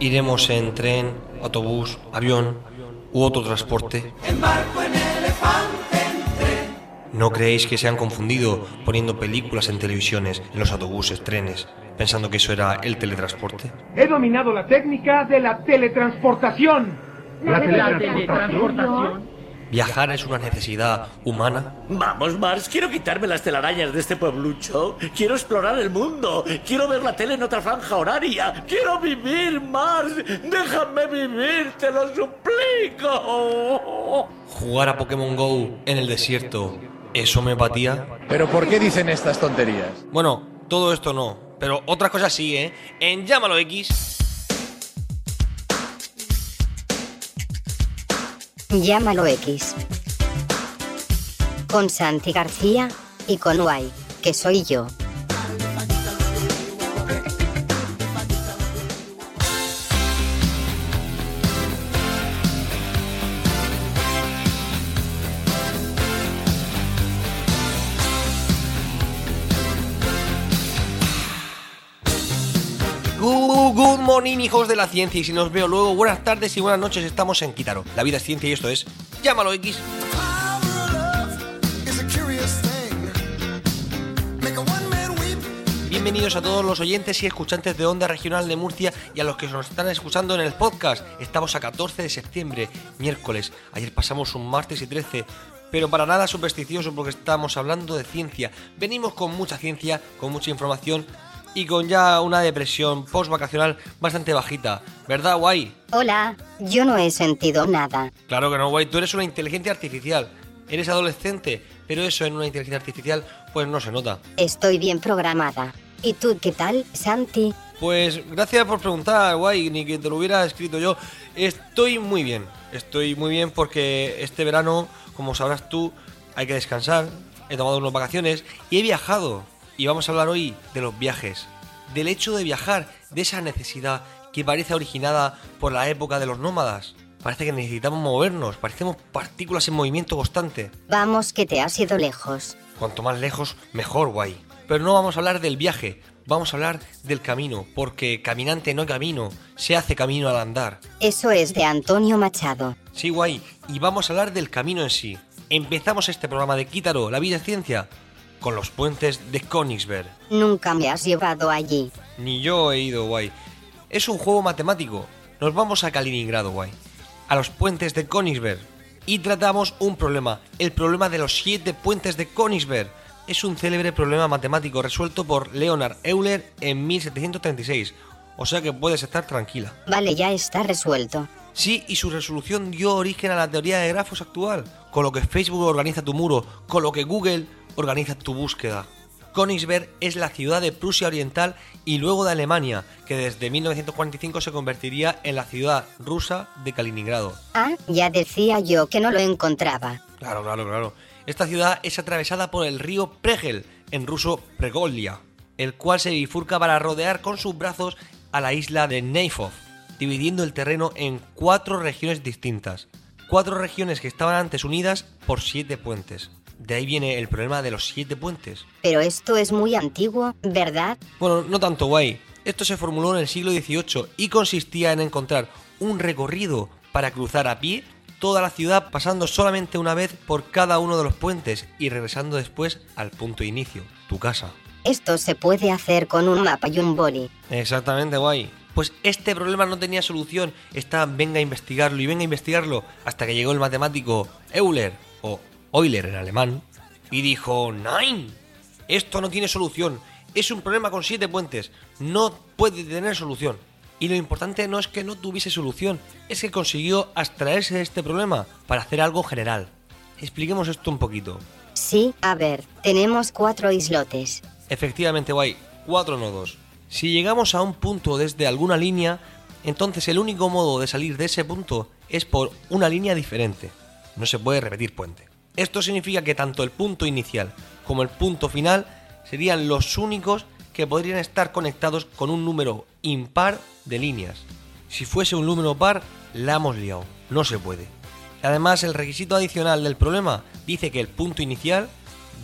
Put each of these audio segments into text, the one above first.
¿Iremos en tren, autobús, avión u otro transporte? ¿No creéis que se han confundido poniendo películas en televisiones, en los autobuses, trenes, pensando que eso era el teletransporte? He dominado la técnica de la teletransportación. La teletransportación. ¿Viajar es una necesidad humana? Vamos, Mars, quiero quitarme las telarañas de este pueblucho. Quiero explorar el mundo. Quiero ver la tele en otra franja horaria. Quiero vivir, Mars. Déjame vivir, te lo suplico. ¿Jugar a Pokémon Go en el desierto es homeopatía? ¿Pero por qué dicen estas tonterías? Bueno, todo esto no, pero otras cosas sí, ¿eh? En Llámalo X. Llámalo X. Con Santi García y con Guay, que soy yo. Morning, hijos de la ciencia. Y si nos veo luego, buenas tardes y buenas noches. Estamos en Quítaro. La vida es ciencia y esto es Llámalo X. Bienvenidos a todos los oyentes y escuchantes de Onda Regional de Murcia y a los que nos están escuchando en el podcast. Estamos a 14 de septiembre, miércoles. Ayer pasamos un martes y 13, pero para nada supersticioso porque estamos hablando de ciencia. Venimos con mucha ciencia, con mucha información y con ya una depresión post-vacacional bastante bajita. ¿Verdad, Guay? Hola, yo no he sentido nada. Claro que no, Guay. Tú eres una inteligencia artificial. Eres adolescente, pero eso en una inteligencia artificial pues no se nota. Estoy bien programada. ¿Y tú qué tal, Santi? Pues gracias por preguntar, guay, ni que te lo hubiera escrito yo. Estoy muy bien, estoy muy bien porque este verano, como sabrás tú, hay que descansar. He tomado unas vacaciones y he viajado. Y vamos a hablar hoy de los viajes, del hecho de viajar, de esa necesidad que parece originada por la época de los nómadas. Parece que necesitamos movernos, parecemos partículas en movimiento constante. Vamos que te has ido lejos. Cuanto más lejos, mejor, guay. Pero no vamos a hablar del viaje, vamos a hablar del camino, porque caminante no camino, se hace camino al andar. Eso es de Antonio Machado. Sí, guay, y vamos a hablar del camino en sí. Empezamos este programa de Quítaro, la vida es ciencia, con los puentes de Königsberg. Nunca me has llevado allí. Ni yo he ido, guay. Es un juego matemático. Nos vamos a Kaliningrado, guay. A los puentes de Königsberg. Y tratamos un problema, el problema de los siete puentes de Königsberg. Es un célebre problema matemático resuelto por Leonard Euler en 1736. O sea que puedes estar tranquila. Vale, ya está resuelto. Sí, y su resolución dio origen a la teoría de grafos actual, con lo que Facebook organiza tu muro, con lo que Google organiza tu búsqueda. Königsberg es la ciudad de Prusia Oriental y luego de Alemania, que desde 1945 se convertiría en la ciudad rusa de Kaliningrado. Ah, ya decía yo que no lo encontraba. Claro, claro, claro. Esta ciudad es atravesada por el río Pregel, en ruso Pregolia, el cual se bifurca para rodear con sus brazos a la isla de Neifov, dividiendo el terreno en cuatro regiones distintas. Cuatro regiones que estaban antes unidas por siete puentes. De ahí viene el problema de los siete puentes. Pero esto es muy antiguo, ¿verdad? Bueno, no tanto guay. Esto se formuló en el siglo XVIII y consistía en encontrar un recorrido para cruzar a pie toda la ciudad pasando solamente una vez por cada uno de los puentes y regresando después al punto de inicio, tu casa. Esto se puede hacer con un mapa y un boli. Exactamente, guay. Pues este problema no tenía solución. Está, venga a investigarlo y venga a investigarlo. Hasta que llegó el matemático Euler, o Euler en alemán, y dijo, Nein, esto no tiene solución. Es un problema con siete puentes. No puede tener solución. Y lo importante no es que no tuviese solución, es que consiguió abstraerse de este problema para hacer algo general. Expliquemos esto un poquito. Sí, a ver, tenemos cuatro islotes. Efectivamente, guay, cuatro nodos. Si llegamos a un punto desde alguna línea, entonces el único modo de salir de ese punto es por una línea diferente. No se puede repetir puente. Esto significa que tanto el punto inicial como el punto final serían los únicos que podrían estar conectados con un número impar de líneas. Si fuese un número par, la hemos liado. No se puede. Además, el requisito adicional del problema dice que el punto inicial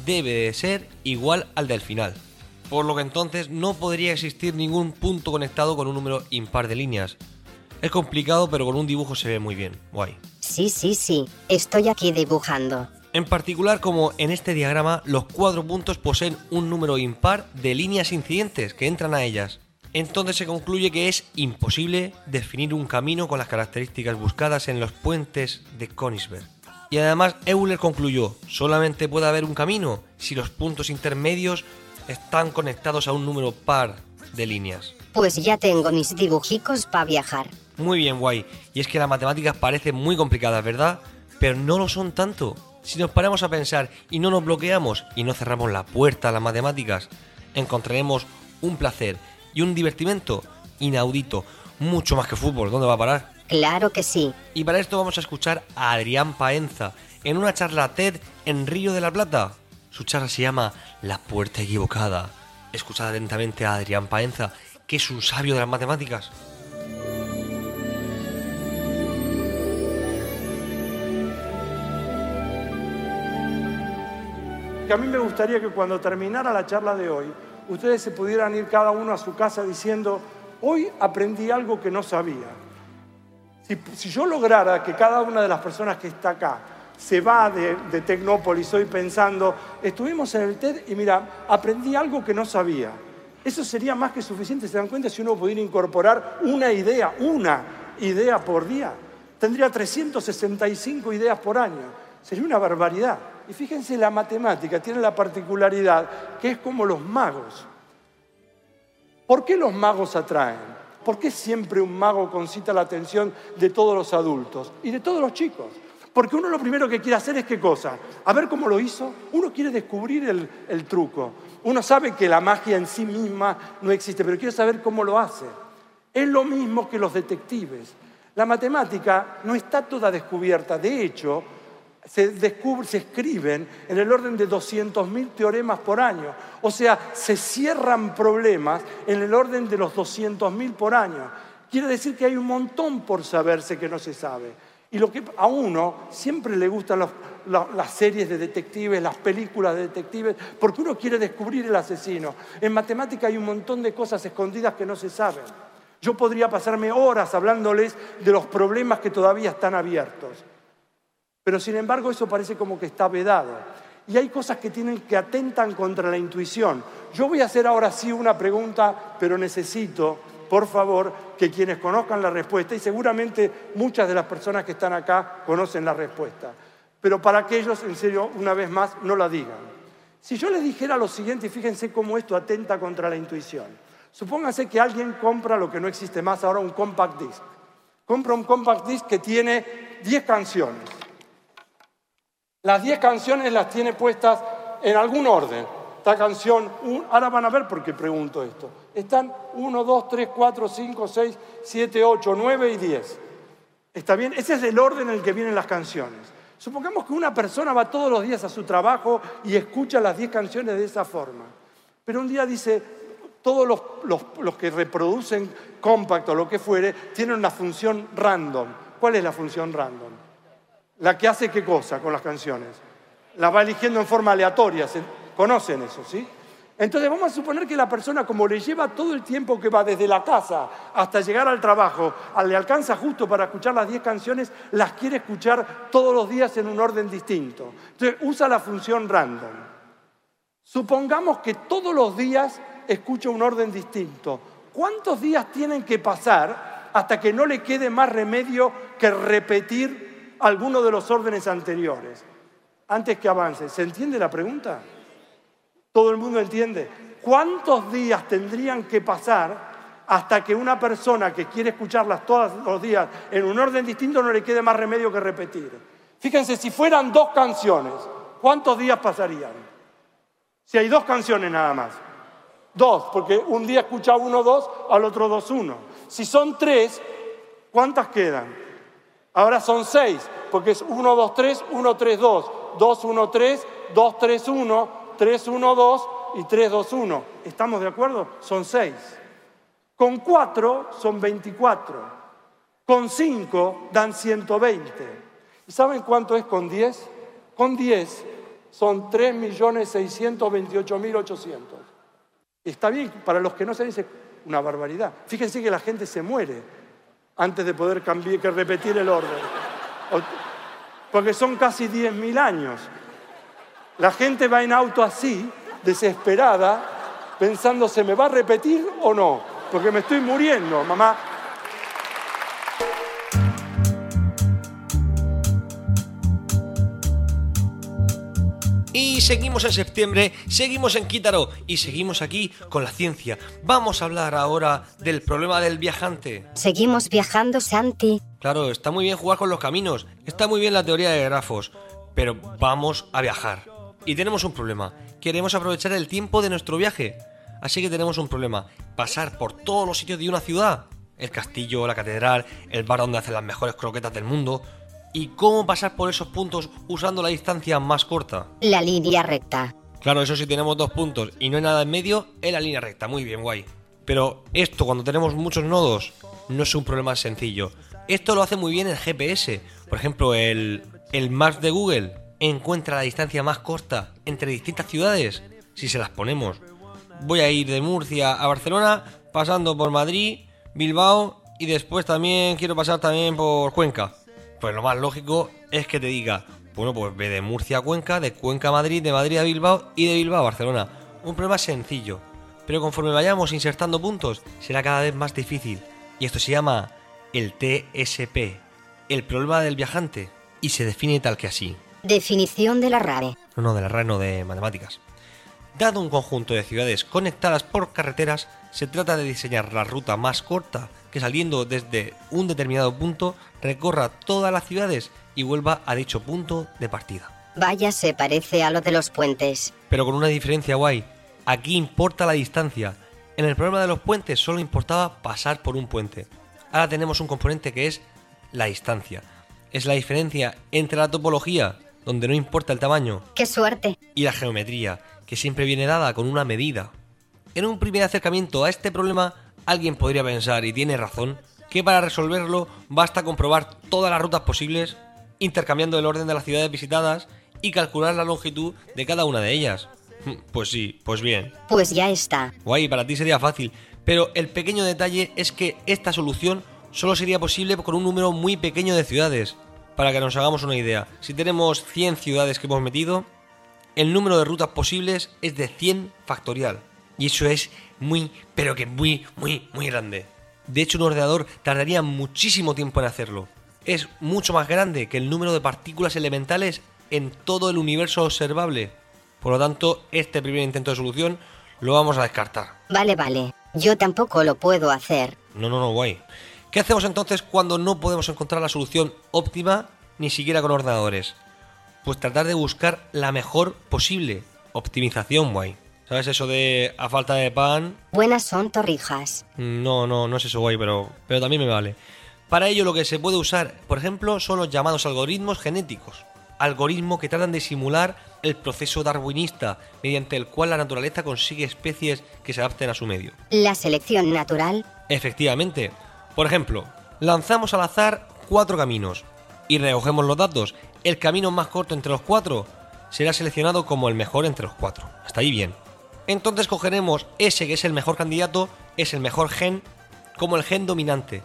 debe de ser igual al del final. Por lo que entonces no podría existir ningún punto conectado con un número impar de líneas. Es complicado, pero con un dibujo se ve muy bien. Guay. Sí, sí, sí. Estoy aquí dibujando. En particular, como en este diagrama, los cuatro puntos poseen un número impar de líneas incidentes que entran a ellas. Entonces se concluye que es imposible definir un camino con las características buscadas en los puentes de Königsberg. Y además Euler concluyó, solamente puede haber un camino si los puntos intermedios están conectados a un número par de líneas. Pues ya tengo mis dibujicos para viajar. Muy bien, guay. Y es que las matemáticas parecen muy complicadas, ¿verdad? Pero no lo son tanto. Si nos paramos a pensar y no nos bloqueamos y no cerramos la puerta a las matemáticas, encontraremos un placer y un divertimento inaudito, mucho más que fútbol. ¿Dónde va a parar? Claro que sí. Y para esto vamos a escuchar a Adrián Paenza en una charla TED en Río de la Plata. Su charla se llama La puerta equivocada. Escuchad atentamente a Adrián Paenza, que es un sabio de las matemáticas. A mí me gustaría que cuando terminara la charla de hoy, ustedes se pudieran ir cada uno a su casa diciendo, hoy aprendí algo que no sabía. Si, si yo lograra que cada una de las personas que está acá se va de, de Tecnópolis hoy pensando, estuvimos en el TED y mira, aprendí algo que no sabía. Eso sería más que suficiente, ¿se dan cuenta? Si uno pudiera incorporar una idea, una idea por día, tendría 365 ideas por año. Sería una barbaridad. Y fíjense, la matemática tiene la particularidad que es como los magos. ¿Por qué los magos atraen? ¿Por qué siempre un mago concita la atención de todos los adultos y de todos los chicos? Porque uno lo primero que quiere hacer es qué cosa? A ver cómo lo hizo. Uno quiere descubrir el, el truco. Uno sabe que la magia en sí misma no existe, pero quiere saber cómo lo hace. Es lo mismo que los detectives. La matemática no está toda descubierta. De hecho, se, descubre, se escriben en el orden de 200.000 teoremas por año. O sea, se cierran problemas en el orden de los 200.000 por año. Quiere decir que hay un montón por saberse que no se sabe. Y lo que a uno siempre le gustan las series de detectives, las películas de detectives, porque uno quiere descubrir el asesino. En matemática hay un montón de cosas escondidas que no se saben. Yo podría pasarme horas hablándoles de los problemas que todavía están abiertos. Pero sin embargo eso parece como que está vedado. Y hay cosas que tienen que atentan contra la intuición. Yo voy a hacer ahora sí una pregunta, pero necesito, por favor, que quienes conozcan la respuesta, y seguramente muchas de las personas que están acá conocen la respuesta, pero para que ellos, en serio, una vez más, no la digan. Si yo les dijera lo siguiente, fíjense cómo esto atenta contra la intuición. Supónganse que alguien compra lo que no existe más ahora, un compact disc. Compra un compact disc que tiene 10 canciones. Las 10 canciones las tiene puestas en algún orden. Esta canción, un- ahora van a ver por qué pregunto esto. Están 1, 2, 3, 4, 5, 6, 7, 8, 9 y 10. ¿Está bien? Ese es el orden en el que vienen las canciones. Supongamos que una persona va todos los días a su trabajo y escucha las 10 canciones de esa forma. Pero un día dice, todos los, los- los que reproducen compact o lo que fuere tienen una función random. ¿Cuál es la función random? La que hace qué cosa con las canciones. La va eligiendo en forma aleatoria. ¿se- ¿Conocen eso, sí? Entonces vamos a suponer que la persona, como le lleva todo el tiempo que va desde la casa hasta llegar al trabajo, le alcanza justo para escuchar las 10 canciones, las quiere escuchar todos los días en un orden distinto. Entonces usa la función random. Supongamos que todos los días escucha un orden distinto. ¿Cuántos días tienen que pasar hasta que no le quede más remedio que repetir alguno de los órdenes anteriores? Antes que avance. ¿Se entiende la pregunta? ¿Todo el mundo entiende? ¿Cuántos días tendrían que pasar hasta que una persona que quiere escucharlas todos los días en un orden distinto no le quede más remedio que repetir? Fíjense, si fueran dos canciones, ¿cuántos días pasarían? Si hay dos canciones nada más. Dos, porque un día escucha uno, dos, al otro dos, uno. Si son tres, ¿cuántas quedan? Ahora son seis, porque es 1, 2, 3, 1, 3, 2, 2, 1, 3, 2, 3, 1, 3, 1, 2 y 3, 2, 1. ¿Estamos de acuerdo? Son seis. Con cuatro son 24. Con cinco dan 120. ¿Y saben cuánto es con 10? Con 10 son 3.628.800. Está bien, para los que no se dice una barbaridad. Fíjense que la gente se muere antes de poder repetir el orden. Porque son casi 10.000 años. La gente va en auto así, desesperada, pensando, ¿se me va a repetir o no? Porque me estoy muriendo, mamá. Y seguimos en septiembre, seguimos en Quítaro y seguimos aquí con la ciencia. Vamos a hablar ahora del problema del viajante. Seguimos viajando, Santi. Claro, está muy bien jugar con los caminos, está muy bien la teoría de grafos, pero vamos a viajar. Y tenemos un problema, queremos aprovechar el tiempo de nuestro viaje. Así que tenemos un problema, pasar por todos los sitios de una ciudad. El castillo, la catedral, el bar donde hacen las mejores croquetas del mundo, y cómo pasar por esos puntos usando la distancia más corta. La línea recta. Claro, eso sí tenemos dos puntos y no hay nada en medio, es la línea recta, muy bien, guay. Pero esto cuando tenemos muchos nodos no es un problema sencillo. Esto lo hace muy bien el GPS. Por ejemplo, el, el Maps de Google encuentra la distancia más corta entre distintas ciudades si se las ponemos. Voy a ir de Murcia a Barcelona, pasando por Madrid, Bilbao y después también quiero pasar también por Cuenca. Pues lo más lógico es que te diga, bueno, pues ve de Murcia a Cuenca, de Cuenca a Madrid, de Madrid a Bilbao y de Bilbao a Barcelona. Un problema sencillo, pero conforme vayamos insertando puntos será cada vez más difícil. Y esto se llama el TSP, el problema del viajante, y se define tal que así. Definición de la RAE. No, no, de la RAE, no de matemáticas. Dado un conjunto de ciudades conectadas por carreteras, se trata de diseñar la ruta más corta que saliendo desde un determinado punto recorra todas las ciudades y vuelva a dicho punto de partida. Vaya, se parece a lo de los puentes. Pero con una diferencia guay. Aquí importa la distancia. En el problema de los puentes solo importaba pasar por un puente. Ahora tenemos un componente que es la distancia. Es la diferencia entre la topología, donde no importa el tamaño. ¡Qué suerte! Y la geometría, que siempre viene dada con una medida. En un primer acercamiento a este problema Alguien podría pensar, y tiene razón, que para resolverlo basta comprobar todas las rutas posibles, intercambiando el orden de las ciudades visitadas y calcular la longitud de cada una de ellas. Pues sí, pues bien. Pues ya está. Guay, para ti sería fácil, pero el pequeño detalle es que esta solución solo sería posible con un número muy pequeño de ciudades. Para que nos hagamos una idea, si tenemos 100 ciudades que hemos metido, el número de rutas posibles es de 100 factorial. Y eso es muy, pero que muy, muy, muy grande. De hecho, un ordenador tardaría muchísimo tiempo en hacerlo. Es mucho más grande que el número de partículas elementales en todo el universo observable. Por lo tanto, este primer intento de solución lo vamos a descartar. Vale, vale. Yo tampoco lo puedo hacer. No, no, no, guay. ¿Qué hacemos entonces cuando no podemos encontrar la solución óptima ni siquiera con ordenadores? Pues tratar de buscar la mejor posible. Optimización, guay. ¿Sabes eso de a falta de pan? Buenas son torrijas. No, no, no es eso, guay, pero, pero también me vale. Para ello lo que se puede usar, por ejemplo, son los llamados algoritmos genéticos. Algoritmos que tratan de simular el proceso darwinista, mediante el cual la naturaleza consigue especies que se adapten a su medio. La selección natural. Efectivamente. Por ejemplo, lanzamos al azar cuatro caminos y recogemos los datos. El camino más corto entre los cuatro será seleccionado como el mejor entre los cuatro. Hasta ahí bien entonces cogeremos ese que es el mejor candidato, es el mejor gen, como el gen dominante.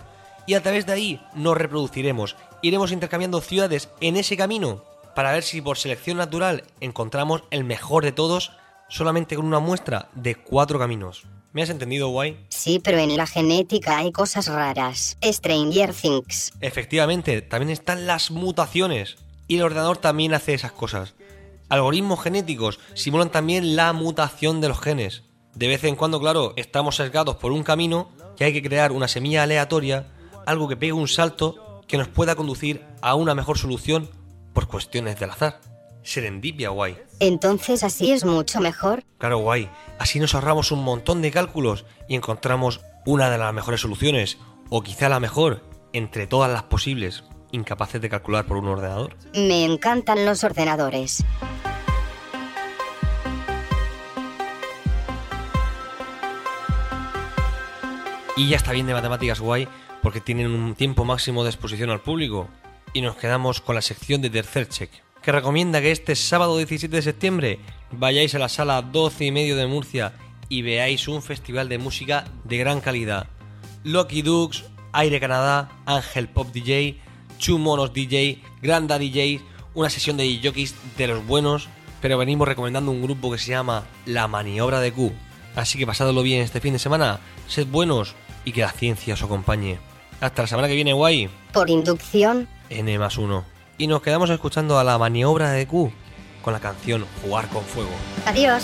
Y a través de ahí nos reproduciremos. Iremos intercambiando ciudades en ese camino para ver si por selección natural encontramos el mejor de todos solamente con una muestra de cuatro caminos. ¿Me has entendido, Guay? Sí, pero en la genética hay cosas raras. Stranger Things. Efectivamente, también están las mutaciones. Y el ordenador también hace esas cosas. Algoritmos genéticos simulan también la mutación de los genes. De vez en cuando, claro, estamos sesgados por un camino que hay que crear una semilla aleatoria, algo que pegue un salto que nos pueda conducir a una mejor solución por cuestiones del azar. Serendipia, guay. Entonces así es mucho mejor. Claro, guay. Así nos ahorramos un montón de cálculos y encontramos una de las mejores soluciones, o quizá la mejor, entre todas las posibles, incapaces de calcular por un ordenador. Me encantan los ordenadores. Y ya está bien de matemáticas guay porque tienen un tiempo máximo de exposición al público. Y nos quedamos con la sección de tercer check, que recomienda que este sábado 17 de septiembre vayáis a la sala 12 y medio de Murcia y veáis un festival de música de gran calidad. Lucky Dukes, Aire Canadá, Ángel Pop DJ, Chu Monos DJ, Granda DJ, una sesión de jockeys de los buenos, pero venimos recomendando un grupo que se llama La Maniobra de Q. Así que pasadlo bien este fin de semana, sed buenos y que la ciencia os acompañe. Hasta la semana que viene, guay. Por inducción, N más 1. Y nos quedamos escuchando a la maniobra de Q con la canción Jugar con Fuego. adiós.